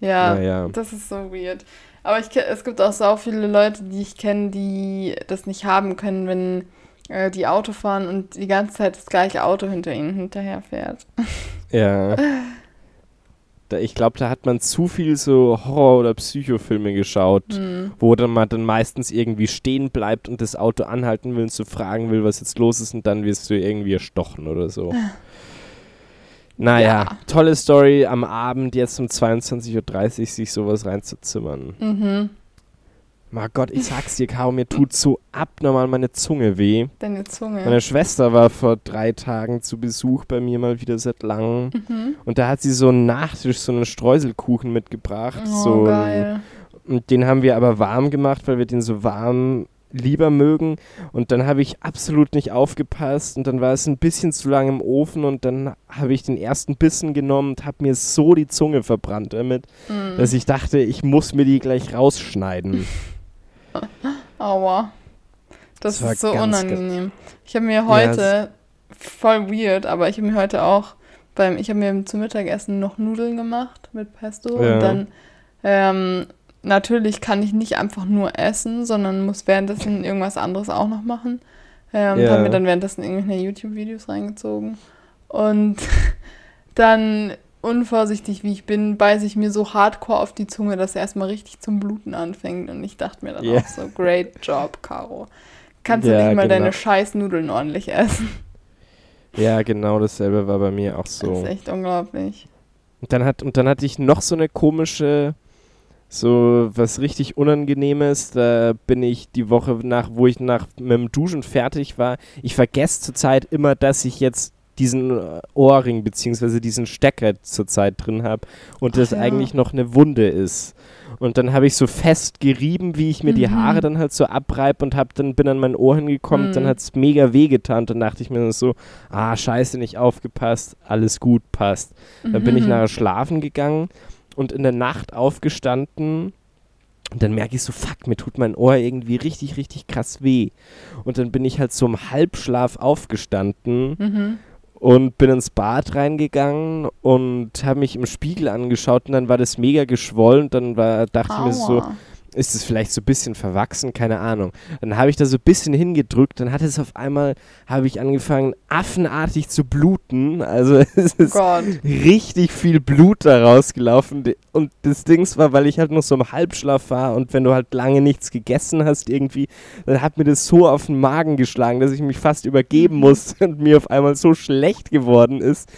[SPEAKER 3] Ja,
[SPEAKER 2] Naja.
[SPEAKER 3] das ist so weird. Aber ich, es gibt auch so viele Leute, die ich kenne, die das nicht haben können, wenn äh, die Auto fahren und die ganze Zeit das gleiche Auto hinter ihnen hinterher fährt.
[SPEAKER 2] Ja. Da, ich glaube, da hat man zu viel so Horror- oder Psychofilme geschaut,
[SPEAKER 3] Hm.
[SPEAKER 2] wo dann man dann meistens irgendwie stehen bleibt und das Auto anhalten will und so fragen will, was jetzt los ist und dann wirst du irgendwie erstochen oder so. Naja,
[SPEAKER 3] Ja.
[SPEAKER 2] tolle Story am Abend jetzt um 22.30 Uhr sich sowas reinzuzimmern.
[SPEAKER 3] Mhm.
[SPEAKER 2] Mein Gott, ich sag's dir, Caro, mir tut so abnormal meine Zunge weh.
[SPEAKER 3] Deine Zunge.
[SPEAKER 2] Meine Schwester war vor drei Tagen zu Besuch bei mir mal wieder seit langem.
[SPEAKER 3] Mhm.
[SPEAKER 2] Und da hat sie so einen Nachtisch, so einen Streuselkuchen mitgebracht.
[SPEAKER 3] Oh,
[SPEAKER 2] so
[SPEAKER 3] geil.
[SPEAKER 2] Und den haben wir aber warm gemacht, weil wir den so warm lieber mögen. Und dann habe ich absolut nicht aufgepasst und dann war es ein bisschen zu lang im Ofen und dann habe ich den ersten Bissen genommen und habe mir so die Zunge verbrannt damit,
[SPEAKER 3] Mhm.
[SPEAKER 2] dass ich dachte, ich muss mir die gleich rausschneiden.
[SPEAKER 3] Aua. Das,
[SPEAKER 2] Das
[SPEAKER 3] ist so unangenehm. Ich habe mir heute, voll weird, aber ich habe mir heute auch beim, ich habe mir zum Mittagessen noch Nudeln gemacht mit Pesto
[SPEAKER 2] Ja.
[SPEAKER 3] und dann ähm, natürlich kann ich nicht einfach nur essen, sondern muss währenddessen irgendwas anderes auch noch machen. Ähm,
[SPEAKER 2] Ja.
[SPEAKER 3] Habe mir dann währenddessen irgendwelche YouTube-Videos reingezogen und dann unvorsichtig wie ich bin, beiße ich mir so hardcore auf die Zunge, dass er erstmal richtig zum Bluten anfängt. Und ich dachte mir dann
[SPEAKER 2] Ja.
[SPEAKER 3] auch so, great job, Caro. Kannst
[SPEAKER 2] Ja,
[SPEAKER 3] du nicht mal
[SPEAKER 2] genau.
[SPEAKER 3] deine scheiß Nudeln ordentlich essen?
[SPEAKER 2] Ja, genau dasselbe war bei mir auch
[SPEAKER 3] Das
[SPEAKER 2] so.
[SPEAKER 3] ist echt unglaublich.
[SPEAKER 2] Und dann, hat, und dann hatte ich noch so eine komische, so was richtig Unangenehmes. Da bin ich die Woche nach, wo ich nach mit dem Duschen fertig war. Ich vergesse zurzeit immer, dass ich jetzt diesen äh, Ohrring bzw. diesen Stecker zurzeit drin habe und
[SPEAKER 3] Ach
[SPEAKER 2] das
[SPEAKER 3] ja.
[SPEAKER 2] eigentlich noch eine Wunde ist. Und dann habe ich so fest gerieben, wie ich mir die
[SPEAKER 3] Mhm.
[SPEAKER 2] Haare dann halt so abreib und hab dann bin an mein Ohr hingekommen. Dann
[SPEAKER 3] Mhm.
[SPEAKER 2] hat es mega wehgetan. Dann dachte ich mir so, ah scheiße, nicht aufgepasst, alles gut, passt. Dann bin ich
[SPEAKER 3] Mhm.
[SPEAKER 2] nachher schlafen gegangen und in der Nacht aufgestanden. Und dann merke ich so, fuck, mir tut mein Ohr irgendwie richtig, richtig krass weh. Und dann bin ich halt so im Halbschlaf aufgestanden
[SPEAKER 3] Mhm.
[SPEAKER 2] Und bin ins Bad reingegangen und habe mich im Spiegel angeschaut und dann war das mega geschwollen. Dann war, dachte ich mir so,
[SPEAKER 3] Aua.
[SPEAKER 2] Ist es vielleicht so ein bisschen verwachsen, keine Ahnung. Dann habe ich da so ein bisschen hingedrückt, dann hat es auf einmal, habe ich angefangen, affenartig zu bluten. Also es
[SPEAKER 3] Oh
[SPEAKER 2] ist
[SPEAKER 3] Gott.
[SPEAKER 2] richtig viel Blut da rausgelaufen. Und das Ding war, weil ich halt noch so im Halbschlaf war und wenn du halt lange nichts gegessen hast irgendwie, dann hat mir das so auf den Magen geschlagen, dass ich mich fast übergeben musste und mir auf einmal so schlecht geworden ist.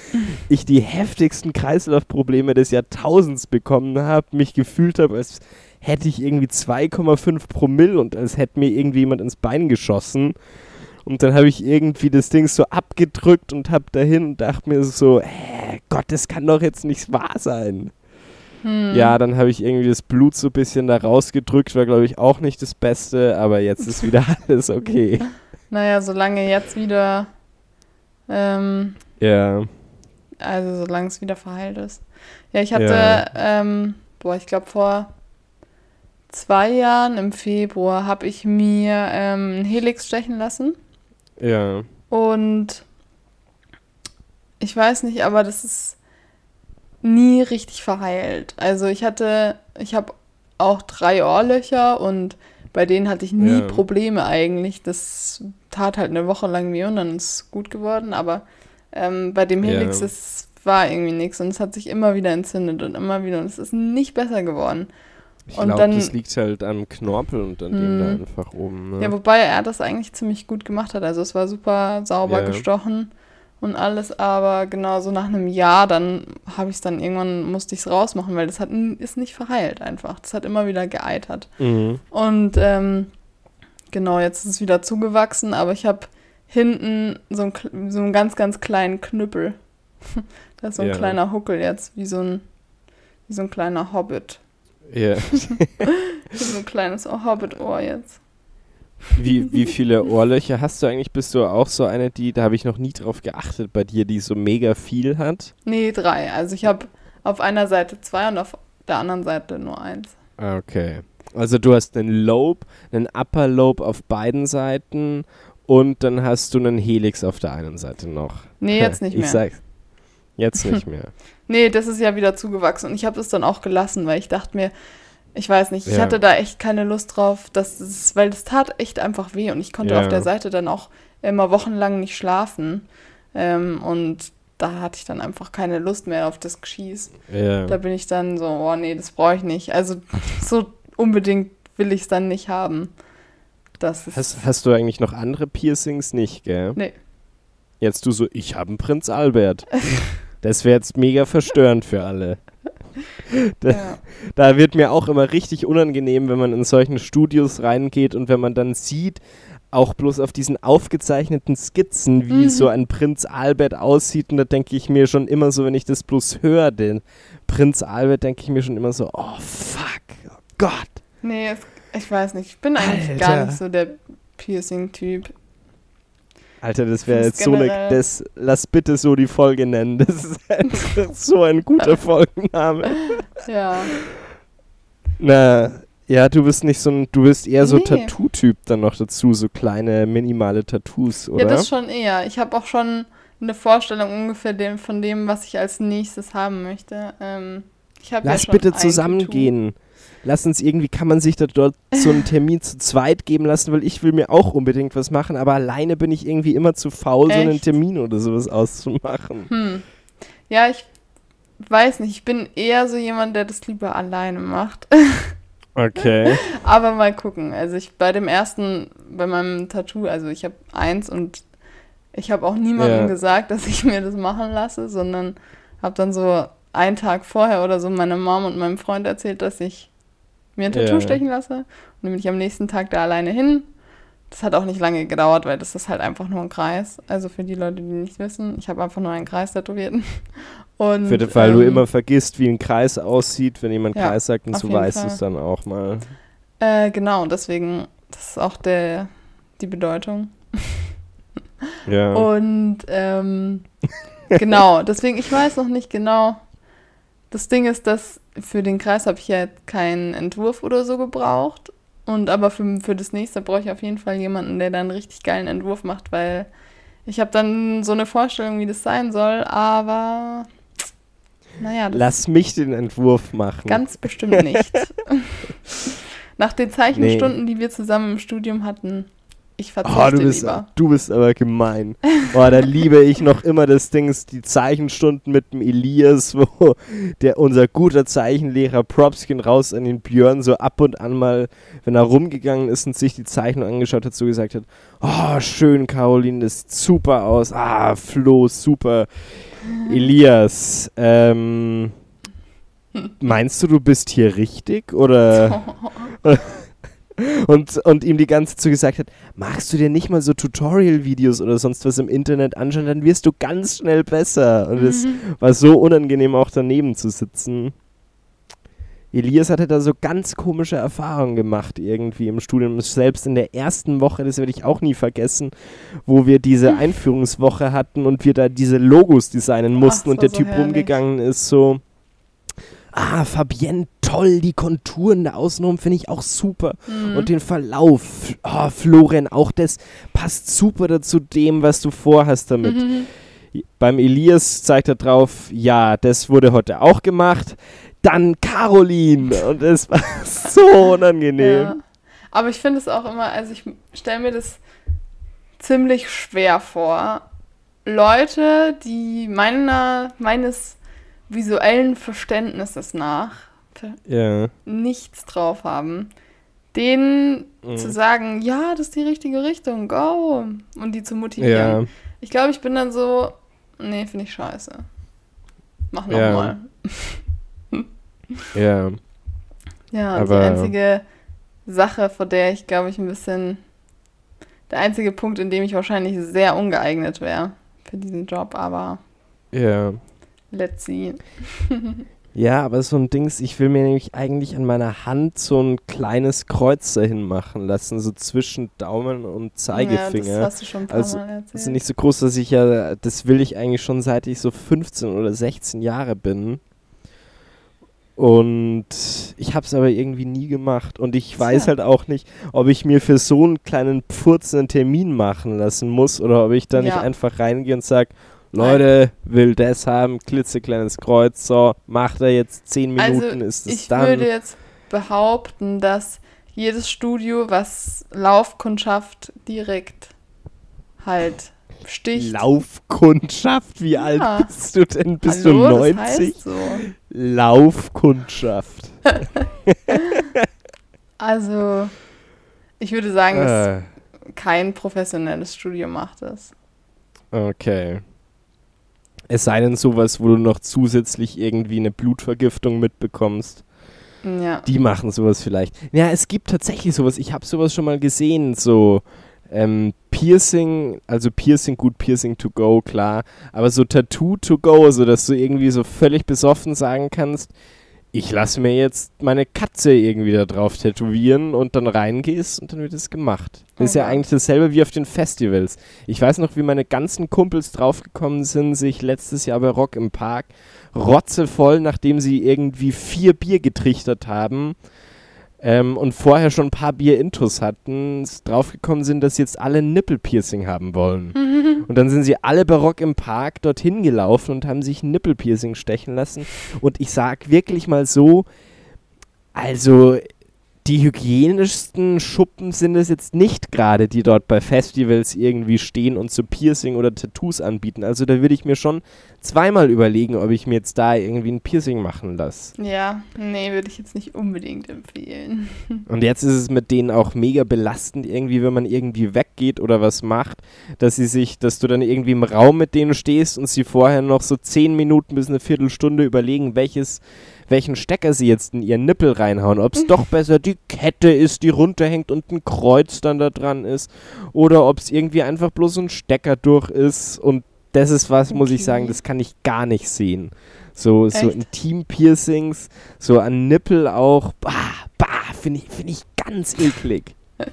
[SPEAKER 2] Ich die heftigsten Kreislaufprobleme des Jahrtausends bekommen habe, mich gefühlt habe, als hätte ich irgendwie 2,5 Promille und als hätte mir irgendwie jemand ins Bein geschossen. Und dann habe ich irgendwie das Ding so abgedrückt und hab dahin und dachte mir so, hä, Gott, das kann doch jetzt nicht wahr sein.
[SPEAKER 3] Hm.
[SPEAKER 2] Ja, dann habe ich irgendwie das Blut so ein bisschen da rausgedrückt, war glaube ich auch nicht das Beste, aber jetzt ist wieder alles okay.
[SPEAKER 3] Naja, solange jetzt wieder, ähm,
[SPEAKER 2] Ja,
[SPEAKER 3] also solange es wieder verheilt ist. Ja, ich hatte,
[SPEAKER 2] Ja.
[SPEAKER 3] ähm, boah, ich glaube vor zwei Jahren im Februar habe ich mir ähm, einen Helix stechen lassen.
[SPEAKER 2] ja,
[SPEAKER 3] Und ich weiß nicht, aber das ist nie richtig verheilt. Also ich hatte, ich habe auch drei Ohrlöcher und bei denen hatte ich nie
[SPEAKER 2] Ja.
[SPEAKER 3] Probleme eigentlich. Das tat halt eine Woche lang weh und dann ist es gut geworden. Aber ähm, bei dem
[SPEAKER 2] Ja.
[SPEAKER 3] Helix, es war irgendwie nichts und es hat sich immer wieder entzündet und immer wieder und es ist nicht besser geworden.
[SPEAKER 2] Ich glaube, das liegt halt am Knorpel und an dem da
[SPEAKER 3] Mhm.
[SPEAKER 2] einfach oben. Ne?
[SPEAKER 3] Ja, wobei er das eigentlich ziemlich gut gemacht hat. Also es war super sauber
[SPEAKER 2] Ja.
[SPEAKER 3] gestochen und alles, aber genau so nach einem Jahr, dann habe ich es dann irgendwann, musste ich es rausmachen, weil das hat, ist nicht verheilt einfach. Das hat immer wieder geeitert.
[SPEAKER 2] mhm.
[SPEAKER 3] Und ähm, genau, jetzt ist es wieder zugewachsen, aber ich habe hinten so, ein, so einen ganz, ganz kleinen Knüppel. da ist so ein
[SPEAKER 2] Ja.
[SPEAKER 3] kleiner Huckel jetzt, wie so ein, wie so ein kleiner Hobbit.
[SPEAKER 2] Ja.
[SPEAKER 3] So ein kleines Hobbit-Ohr jetzt.
[SPEAKER 2] wie, wie viele Ohrlöcher hast du eigentlich? Bist du auch so eine, die, da habe ich noch nie drauf geachtet bei dir, die so mega viel hat?
[SPEAKER 3] Nee, drei. Also ich habe auf einer Seite zwei und auf der anderen Seite nur eins.
[SPEAKER 2] Okay. Also du hast einen Lobe, einen Upper Lobe auf beiden Seiten und dann hast du einen Helix auf der einen Seite noch.
[SPEAKER 3] Nee, jetzt nicht
[SPEAKER 2] Ich
[SPEAKER 3] mehr.
[SPEAKER 2] sag's. Jetzt nicht mehr.
[SPEAKER 3] Nee, das ist ja wieder zugewachsen und ich habe es dann auch gelassen, weil ich dachte mir, ich weiß nicht, ich
[SPEAKER 2] Ja.
[SPEAKER 3] hatte da echt keine Lust drauf, dass es, weil das tat echt einfach weh und ich konnte
[SPEAKER 2] Ja.
[SPEAKER 3] auf der Seite dann auch immer wochenlang nicht schlafen. Ähm, und da hatte ich dann einfach keine Lust mehr auf das Geschieß.
[SPEAKER 2] Ja.
[SPEAKER 3] Da bin ich dann so, oh nee, das brauche ich nicht. Also so unbedingt will ich es dann nicht haben. Das.
[SPEAKER 2] Hast, hast du eigentlich noch andere Piercings? Nicht, gell?
[SPEAKER 3] Nee.
[SPEAKER 2] Jetzt du so, ich habe einen Prinz Albert. Das wäre jetzt mega verstörend für alle. Da,
[SPEAKER 3] ja.
[SPEAKER 2] da wird mir auch immer richtig unangenehm, wenn man in solchen Studios reingeht und wenn man dann sieht, auch bloß auf diesen aufgezeichneten Skizzen, wie
[SPEAKER 3] Mhm.
[SPEAKER 2] so ein Prinz Albert aussieht. Und da denke ich mir schon immer so, wenn ich das bloß höre, den Prinz Albert, denke ich mir schon immer so, oh fuck, oh Gott.
[SPEAKER 3] Nee, ich weiß nicht. Ich bin eigentlich
[SPEAKER 2] Alter.
[SPEAKER 3] gar nicht so der Piercing-Typ.
[SPEAKER 2] Alter, das wäre jetzt so eine, das, lass bitte so die Folge nennen. Das ist so ein guter Folgenname.
[SPEAKER 3] Ja.
[SPEAKER 2] Na, ja, du bist nicht so ein, du bist eher so
[SPEAKER 3] Nee.
[SPEAKER 2] Tattoo-Typ dann noch dazu, so kleine, minimale Tattoos, oder?
[SPEAKER 3] Ja, das schon eher. Ich habe auch schon eine Vorstellung ungefähr dem, von dem, was ich als nächstes haben möchte. Ähm, ich ja
[SPEAKER 2] Lass
[SPEAKER 3] schon
[SPEAKER 2] bitte zusammengehen. Lass uns irgendwie, kann man sich da dort so einen Termin zu zweit geben lassen, weil ich will mir auch unbedingt was machen, aber alleine bin ich irgendwie immer zu faul, so einen
[SPEAKER 3] Echt?
[SPEAKER 2] Termin oder sowas auszumachen.
[SPEAKER 3] Hm. Ja, ich weiß nicht. Ich bin eher so jemand, der das lieber alleine macht.
[SPEAKER 2] Okay.
[SPEAKER 3] Aber mal gucken. Also ich bei dem ersten, bei meinem Tattoo, also ich habe eins und ich habe auch niemandem
[SPEAKER 2] Ja.
[SPEAKER 3] gesagt, dass ich mir das machen lasse, sondern habe dann so einen Tag vorher oder so meiner Mom und meinem Freund erzählt, dass ich mir ein Tattoo
[SPEAKER 2] Ja.
[SPEAKER 3] stechen lasse. Und dann bin ich am nächsten Tag da alleine hin. Das hat auch nicht lange gedauert, weil das ist halt einfach nur ein Kreis. Also für die Leute, die nicht wissen, ich habe einfach nur einen Kreis tätowiert. Und,
[SPEAKER 2] Für den Fall du
[SPEAKER 3] ähm,
[SPEAKER 2] immer vergisst, wie ein Kreis aussieht, wenn jemand
[SPEAKER 3] Ja,
[SPEAKER 2] Kreis sagt, und so weißt du es dann auch mal.
[SPEAKER 3] Äh, genau, und deswegen, das ist auch der, die Bedeutung.
[SPEAKER 2] Ja.
[SPEAKER 3] Und ähm, genau, deswegen, ich weiß noch nicht genau. Das Ding ist, dass für den Kreis habe ich ja keinen Entwurf oder so gebraucht. Und aber für, für das nächste brauche ich auf jeden Fall jemanden, der dann einen richtig geilen Entwurf macht, weil ich habe dann so eine Vorstellung, wie das sein soll, aber naja, das
[SPEAKER 2] Lass mich den Entwurf machen.
[SPEAKER 3] ganz bestimmt nicht. Nach den Zeichenstunden, die wir zusammen im Studium hatten, ich verzichte
[SPEAKER 2] Oh, du bist,
[SPEAKER 3] lieber.
[SPEAKER 2] du bist aber gemein. Oh, da liebe ich noch immer das Ding, die Zeichenstunden mit dem Elias, wo der unser guter Zeichenlehrer Propskin raus an den Björn so ab und an mal, wenn er rumgegangen ist und sich die Zeichnung angeschaut hat, so gesagt hat, oh, schön, Caroline, das sieht super aus. Ah, Flo, super. Elias, ähm, meinst du, du bist hier richtig? Oder... und, und ihm die ganze Zeit gesagt hat, magst du dir nicht mal so Tutorial-Videos oder sonst was im Internet anschauen, dann wirst du ganz schnell besser. Und es
[SPEAKER 3] Mhm.
[SPEAKER 2] war so unangenehm, auch daneben zu sitzen. Elias hatte da so ganz komische Erfahrungen gemacht irgendwie im Studium. Selbst in der ersten Woche, das werde ich auch nie vergessen, wo wir diese. Einführungswoche hatten und wir da diese Logos designen mussten
[SPEAKER 3] das
[SPEAKER 2] und der
[SPEAKER 3] so
[SPEAKER 2] Typ
[SPEAKER 3] herrlich.
[SPEAKER 2] rumgegangen ist so, ah, Fabienne, toll, die Konturen da außenrum finde ich auch super.
[SPEAKER 3] Mhm.
[SPEAKER 2] Und den Verlauf, oh, Florian, auch das passt super dazu dem, was du vorhast damit.
[SPEAKER 3] Mhm.
[SPEAKER 2] Beim Elias zeigt er drauf, ja, das wurde heute auch gemacht. Dann Caroline. Und es war so unangenehm.
[SPEAKER 3] Ja. Aber ich finde es auch immer, also ich stelle mir das ziemlich schwer vor. Leute, die meiner, meines visuellen Verständnisses nach
[SPEAKER 2] Ja.
[SPEAKER 3] nichts drauf haben, denen
[SPEAKER 2] Mhm.
[SPEAKER 3] zu sagen, ja, das ist die richtige Richtung, go, und die zu motivieren.
[SPEAKER 2] Ja.
[SPEAKER 3] Ich glaube, ich bin dann so, nee, finde ich scheiße. Mach
[SPEAKER 2] Ja.
[SPEAKER 3] nochmal.
[SPEAKER 2] Ja.
[SPEAKER 3] Ja,
[SPEAKER 2] Aber-
[SPEAKER 3] die einzige Sache, vor der ich, glaube ich, ein bisschen. Der einzige Punkt, in dem ich wahrscheinlich sehr ungeeignet wäre für diesen Job, aber
[SPEAKER 2] Ja.
[SPEAKER 3] Let's see.
[SPEAKER 2] Ja, aber so ein Dings, ich will mir nämlich eigentlich an meiner Hand so ein kleines Kreuz dahin machen lassen, so zwischen Daumen und
[SPEAKER 3] Ja,
[SPEAKER 2] Zeigefinger.
[SPEAKER 3] das hast du schon ein paar
[SPEAKER 2] Also,
[SPEAKER 3] Mal erzählt.
[SPEAKER 2] nicht so groß, dass ich ja, das will ich eigentlich schon seit ich so 15 oder 16 Jahre bin. Und ich habe es aber irgendwie nie gemacht. Und ich weiß
[SPEAKER 3] Tja.
[SPEAKER 2] halt auch nicht, ob ich mir für so einen kleinen Pfurz einen Termin machen lassen muss oder ob ich da nicht
[SPEAKER 3] Ja.
[SPEAKER 2] einfach reingehe und sage, Leute, will das haben, klitzekleines Kreuz, so, macht er jetzt 10 Minuten,
[SPEAKER 3] also,
[SPEAKER 2] ist es
[SPEAKER 3] ich
[SPEAKER 2] dann.
[SPEAKER 3] würde jetzt behaupten, dass jedes Studio, was Laufkundschaft direkt halt sticht.
[SPEAKER 2] Laufkundschaft, wie
[SPEAKER 3] Ja.
[SPEAKER 2] alt bist du denn? Bist
[SPEAKER 3] Hallo,
[SPEAKER 2] du 90?
[SPEAKER 3] Das heißt so.
[SPEAKER 2] Laufkundschaft.
[SPEAKER 3] Also, ich würde sagen, dass
[SPEAKER 2] Äh,
[SPEAKER 3] kein professionelles Studio macht das.
[SPEAKER 2] okay. Es sei denn sowas, wo du noch zusätzlich irgendwie eine Blutvergiftung mitbekommst.
[SPEAKER 3] Ja.
[SPEAKER 2] Die machen sowas vielleicht. Ja, es gibt tatsächlich sowas. Ich habe sowas schon mal gesehen. So ähm, Piercing, also Piercing, gut, Piercing to go, klar. Aber so Tattoo to go, so dass du irgendwie so völlig besoffen sagen kannst, ich lasse mir jetzt meine Katze irgendwie da drauf tätowieren und dann reingehst und dann wird es gemacht. Das ist ja eigentlich dasselbe wie auf den Festivals. Ich weiß noch, wie meine ganzen Kumpels draufgekommen sind, sich letztes Jahr bei Rock im Park rotzevoll, nachdem sie irgendwie vier Bier getrichtert haben ähm, und vorher schon ein paar Bier-Intos hatten, draufgekommen sind, dass sie jetzt alle Nippelpiercing haben wollen. Und dann sind sie alle bei Rock im Park dorthin gelaufen und haben sich Nippelpiercing stechen lassen. Und ich sag wirklich mal so, also die hygienischsten Schuppen sind es jetzt nicht gerade, die dort bei Festivals irgendwie stehen und so Piercing oder Tattoos anbieten. Also da würde ich mir schon zweimal überlegen, ob ich mir jetzt da irgendwie ein Piercing machen lasse.
[SPEAKER 3] Ja, nee, würde ich jetzt nicht unbedingt empfehlen.
[SPEAKER 2] Und jetzt ist es mit denen auch mega belastend, irgendwie, wenn man irgendwie weggeht oder was macht, dass sie sich, dass du dann irgendwie im Raum mit denen stehst und sie vorher noch so zehn Minuten bis eine Viertelstunde überlegen, welches, welchen Stecker sie jetzt in ihren Nippel reinhauen. Ob es doch besser die Kette ist, die runterhängt und ein Kreuz dann da dran ist. Oder ob es irgendwie einfach bloß ein Stecker durch ist. Und das ist was, muss ich
[SPEAKER 3] Okay.
[SPEAKER 2] sagen, das kann ich gar nicht sehen. So, so? Intim-Piercings, so an Nippel auch. Bah, bah, finde ich, find ich ganz eklig.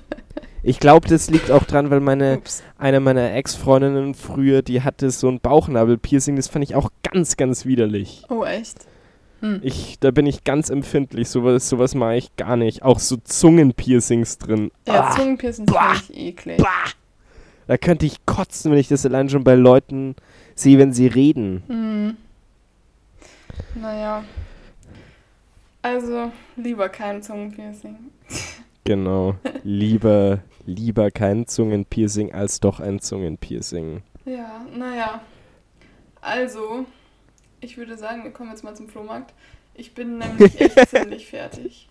[SPEAKER 2] Ich glaube, das liegt auch dran, weil meine,
[SPEAKER 3] Ups.
[SPEAKER 2] eine meiner Ex-Freundinnen früher, die hatte so ein Bauchnabel-Piercing, das fand ich auch ganz, ganz widerlich.
[SPEAKER 3] Oh, echt? Hm.
[SPEAKER 2] Ich, da bin ich ganz empfindlich, sowas, sowas mache ich gar nicht. Auch so Zungenpiercings drin.
[SPEAKER 3] Ja,
[SPEAKER 2] Ah,
[SPEAKER 3] Zungenpiercings finde ich eklig.
[SPEAKER 2] bah. Da könnte ich kotzen, wenn ich das allein schon bei Leuten sehe, wenn sie reden.
[SPEAKER 3] Hm. Naja. Also, lieber kein Zungenpiercing.
[SPEAKER 2] Genau. Lieber, lieber kein Zungenpiercing als doch ein Zungenpiercing.
[SPEAKER 3] Ja, naja. Also, ich würde sagen, wir kommen jetzt mal zum Flohmarkt. Ich bin nämlich echt ziemlich fertig.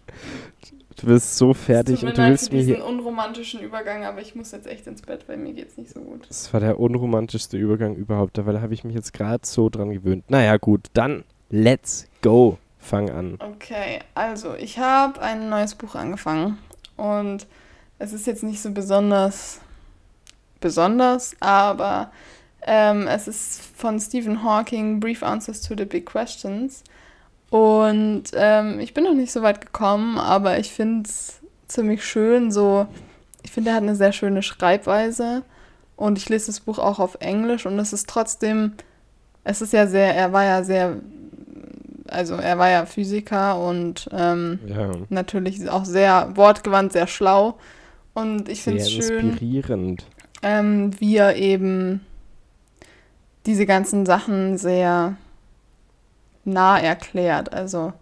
[SPEAKER 2] Du bist so fertig und du willst mir
[SPEAKER 3] diesen
[SPEAKER 2] hier.
[SPEAKER 3] unromantischen Übergang, aber ich muss jetzt echt ins Bett, weil mir geht's nicht so gut.
[SPEAKER 2] Das war der unromantischste Übergang überhaupt, weil da habe ich mich jetzt gerade so dran gewöhnt. Naja, gut, dann let's go. Fang an.
[SPEAKER 3] Okay, also ich habe ein neues Buch angefangen und es ist jetzt nicht so besonders besonders, aber ähm, es ist von Stephen Hawking, Brief Answers to the Big Questions. Und ähm, ich bin noch nicht so weit gekommen, aber ich finde es ziemlich schön. So, ich finde, er hat eine sehr schöne Schreibweise und ich lese das Buch auch auf Englisch und es ist trotzdem, es ist ja sehr, er war ja sehr, also er war ja Physiker und ähm,
[SPEAKER 2] Ja,
[SPEAKER 3] natürlich auch sehr wortgewandt, sehr schlau. Und ich finde es schön,
[SPEAKER 2] inspirierend.
[SPEAKER 3] ähm, wie er eben diese ganzen Sachen sehr nah erklärt. Also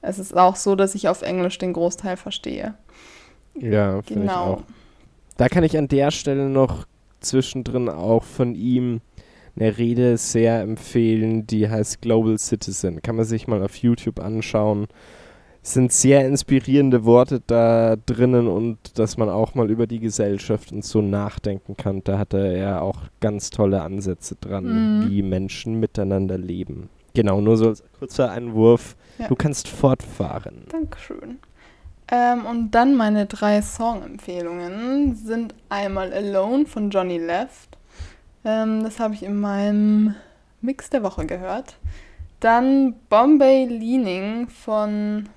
[SPEAKER 3] es ist auch so, dass ich auf Englisch den Großteil verstehe.
[SPEAKER 2] Ja, finde ich
[SPEAKER 3] Genau.
[SPEAKER 2] auch. Da kann ich an der Stelle noch zwischendrin auch von ihm eine Rede sehr empfehlen, die heißt Global Citizen. Kann man sich mal auf YouTube anschauen. Sind sehr inspirierende Worte da drinnen und dass man auch mal über die Gesellschaft und so nachdenken kann. Da hat er ja auch ganz tolle Ansätze dran,
[SPEAKER 3] Mhm.
[SPEAKER 2] wie Menschen miteinander leben. Genau, nur so als kurzer Einwurf.
[SPEAKER 3] Ja.
[SPEAKER 2] Du kannst fortfahren.
[SPEAKER 3] Dankeschön. Ähm, und dann meine drei Song-Empfehlungen sind einmal Alone von Johnny Left. Ähm, das habe ich in meinem Mix der Woche gehört. Dann Bombay Leaning von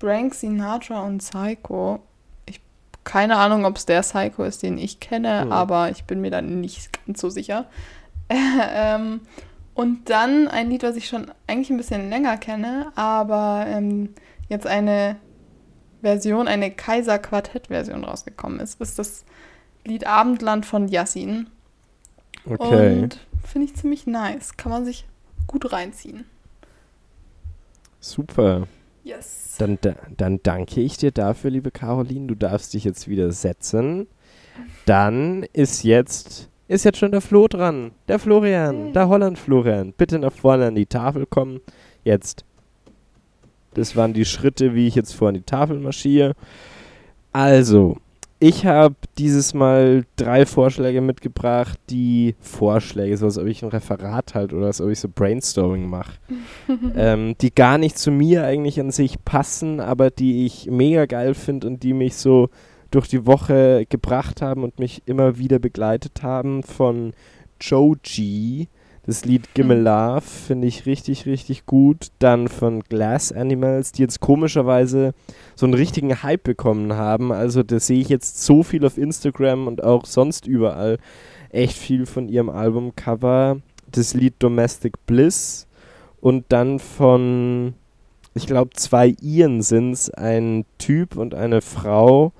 [SPEAKER 3] Frank Sinatra und Psycho. Ich keine Ahnung, ob es der Psycho ist, den ich kenne,
[SPEAKER 2] Hm.
[SPEAKER 3] aber ich bin mir da nicht ganz so sicher. ähm, und dann ein Lied, was ich schon eigentlich ein bisschen länger kenne, aber ähm, jetzt eine Version, eine Kaiser-Quartett-Version rausgekommen ist, ist das Lied Abendland von Yassin.
[SPEAKER 2] Okay.
[SPEAKER 3] Und finde ich ziemlich nice. Kann man sich gut reinziehen.
[SPEAKER 2] Super.
[SPEAKER 3] Yes.
[SPEAKER 2] Dann, da- dann danke ich dir dafür, liebe Caroline. Du darfst dich jetzt wieder setzen. Dann ist jetzt, ist jetzt schon der Flo dran. Der Florian,
[SPEAKER 3] Yay.
[SPEAKER 2] der Holland-Florian. Bitte nach vorne an die Tafel kommen. Jetzt. Das waren die Schritte, wie ich jetzt vor an die Tafel marschiere. Also, ich habe dieses Mal drei Vorschläge mitgebracht, die Vorschläge, so als ob ich ein Referat halt oder als ob ich so Brainstorming mache ähm, die gar nicht zu mir eigentlich an sich passen, aber die ich mega geil finde und die mich so durch die Woche gebracht haben und mich immer wieder begleitet haben von Joji. Das Lied Gimme
[SPEAKER 3] Hm.
[SPEAKER 2] Love finde ich richtig, richtig gut. Dann von Glass Animals, die jetzt komischerweise so einen richtigen Hype bekommen haben. Also das sehe ich jetzt so viel auf Instagram und auch sonst überall. Echt viel von ihrem Albumcover. Das Lied Domestic Bliss und dann von, ich glaube, zwei Iren sind es, ein Typ und eine Frau.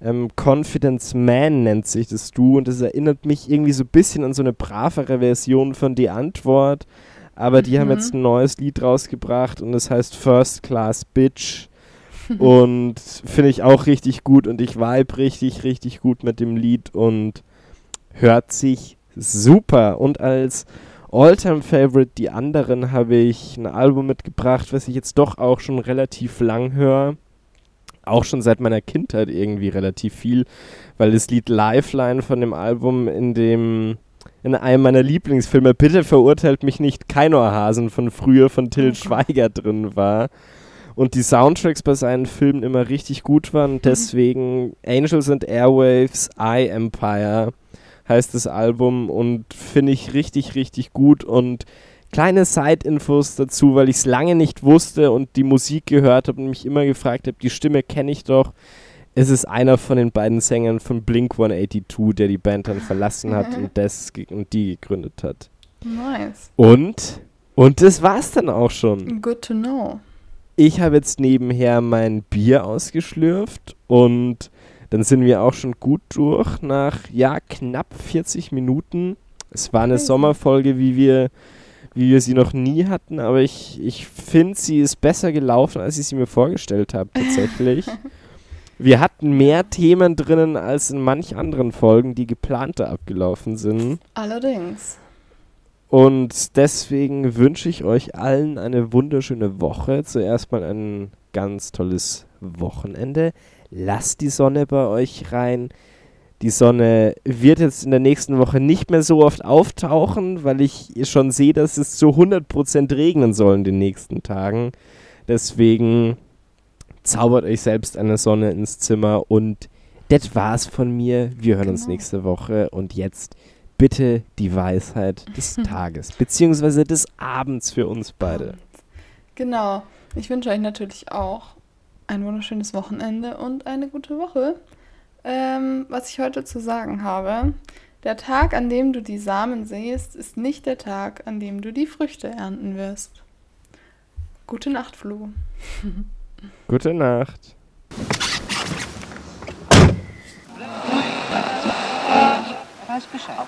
[SPEAKER 2] Ähm, Confidence Man nennt sich das Du und das erinnert mich irgendwie so ein bisschen an so eine bravere Version von Die Antwort. Aber die haben
[SPEAKER 3] Mhm.
[SPEAKER 2] jetzt ein neues Lied rausgebracht und es heißt First Class Bitch. und finde ich auch richtig gut und ich vibe richtig, richtig gut mit dem Lied und hört sich super. Und als All-Time-Favorite, die anderen, habe ich ein Album mitgebracht, was ich jetzt doch auch schon relativ lang höre. Auch schon seit meiner Kindheit irgendwie relativ viel, weil das Lied Lifeline von dem Album in dem in einem meiner Lieblingsfilme Bitte verurteilt mich nicht Keinohrhasen von früher von Till
[SPEAKER 3] Oh.
[SPEAKER 2] Schweiger drin war und die Soundtracks bei seinen Filmen immer richtig gut waren. Deswegen Angels and Airwaves, I Empire heißt das Album und finde ich richtig, richtig gut und kleine Side-Infos dazu, weil ich es lange nicht wusste und die Musik gehört habe und mich immer gefragt habe, die Stimme kenne ich doch. Es ist einer von den beiden Sängern von Blink 182, der die Band dann verlassen hat und, das, und die gegründet hat.
[SPEAKER 3] Nice.
[SPEAKER 2] Und, und das war's dann auch schon.
[SPEAKER 3] Good to know.
[SPEAKER 2] Ich habe jetzt nebenher mein Bier ausgeschlürft und dann sind wir auch schon gut durch nach ja knapp 40 Minuten. Es war eine. Sommerfolge, wie wir, wie wir sie noch nie hatten, aber ich, ich finde, sie ist besser gelaufen, als ich sie mir vorgestellt habe, tatsächlich. wir hatten mehr Themen drinnen als in manch anderen Folgen, die geplanter abgelaufen sind.
[SPEAKER 3] Allerdings.
[SPEAKER 2] Und deswegen wünsche ich euch allen eine wunderschöne Woche. Zuerst mal ein ganz tolles Wochenende. Lasst die Sonne bei euch rein. Die Sonne wird jetzt in der nächsten Woche nicht mehr so oft auftauchen, weil ich schon sehe, dass es zu 100% regnen soll in den nächsten Tagen. Deswegen zaubert euch selbst eine Sonne ins Zimmer und das war's von mir. Wir hören uns
[SPEAKER 3] Genau.
[SPEAKER 2] nächste Woche und jetzt bitte die Weisheit des Tages, beziehungsweise des Abends für uns beide.
[SPEAKER 3] Genau. Ich wünsche euch natürlich auch ein wunderschönes Wochenende und eine gute Woche. Ähm, was ich heute zu sagen habe, der Tag, an dem du die Samen sähst, ist nicht der Tag, an dem du die Früchte ernten wirst. Gute Nacht, Flo.
[SPEAKER 2] Gute Nacht.
[SPEAKER 1] Weiß Bescheid.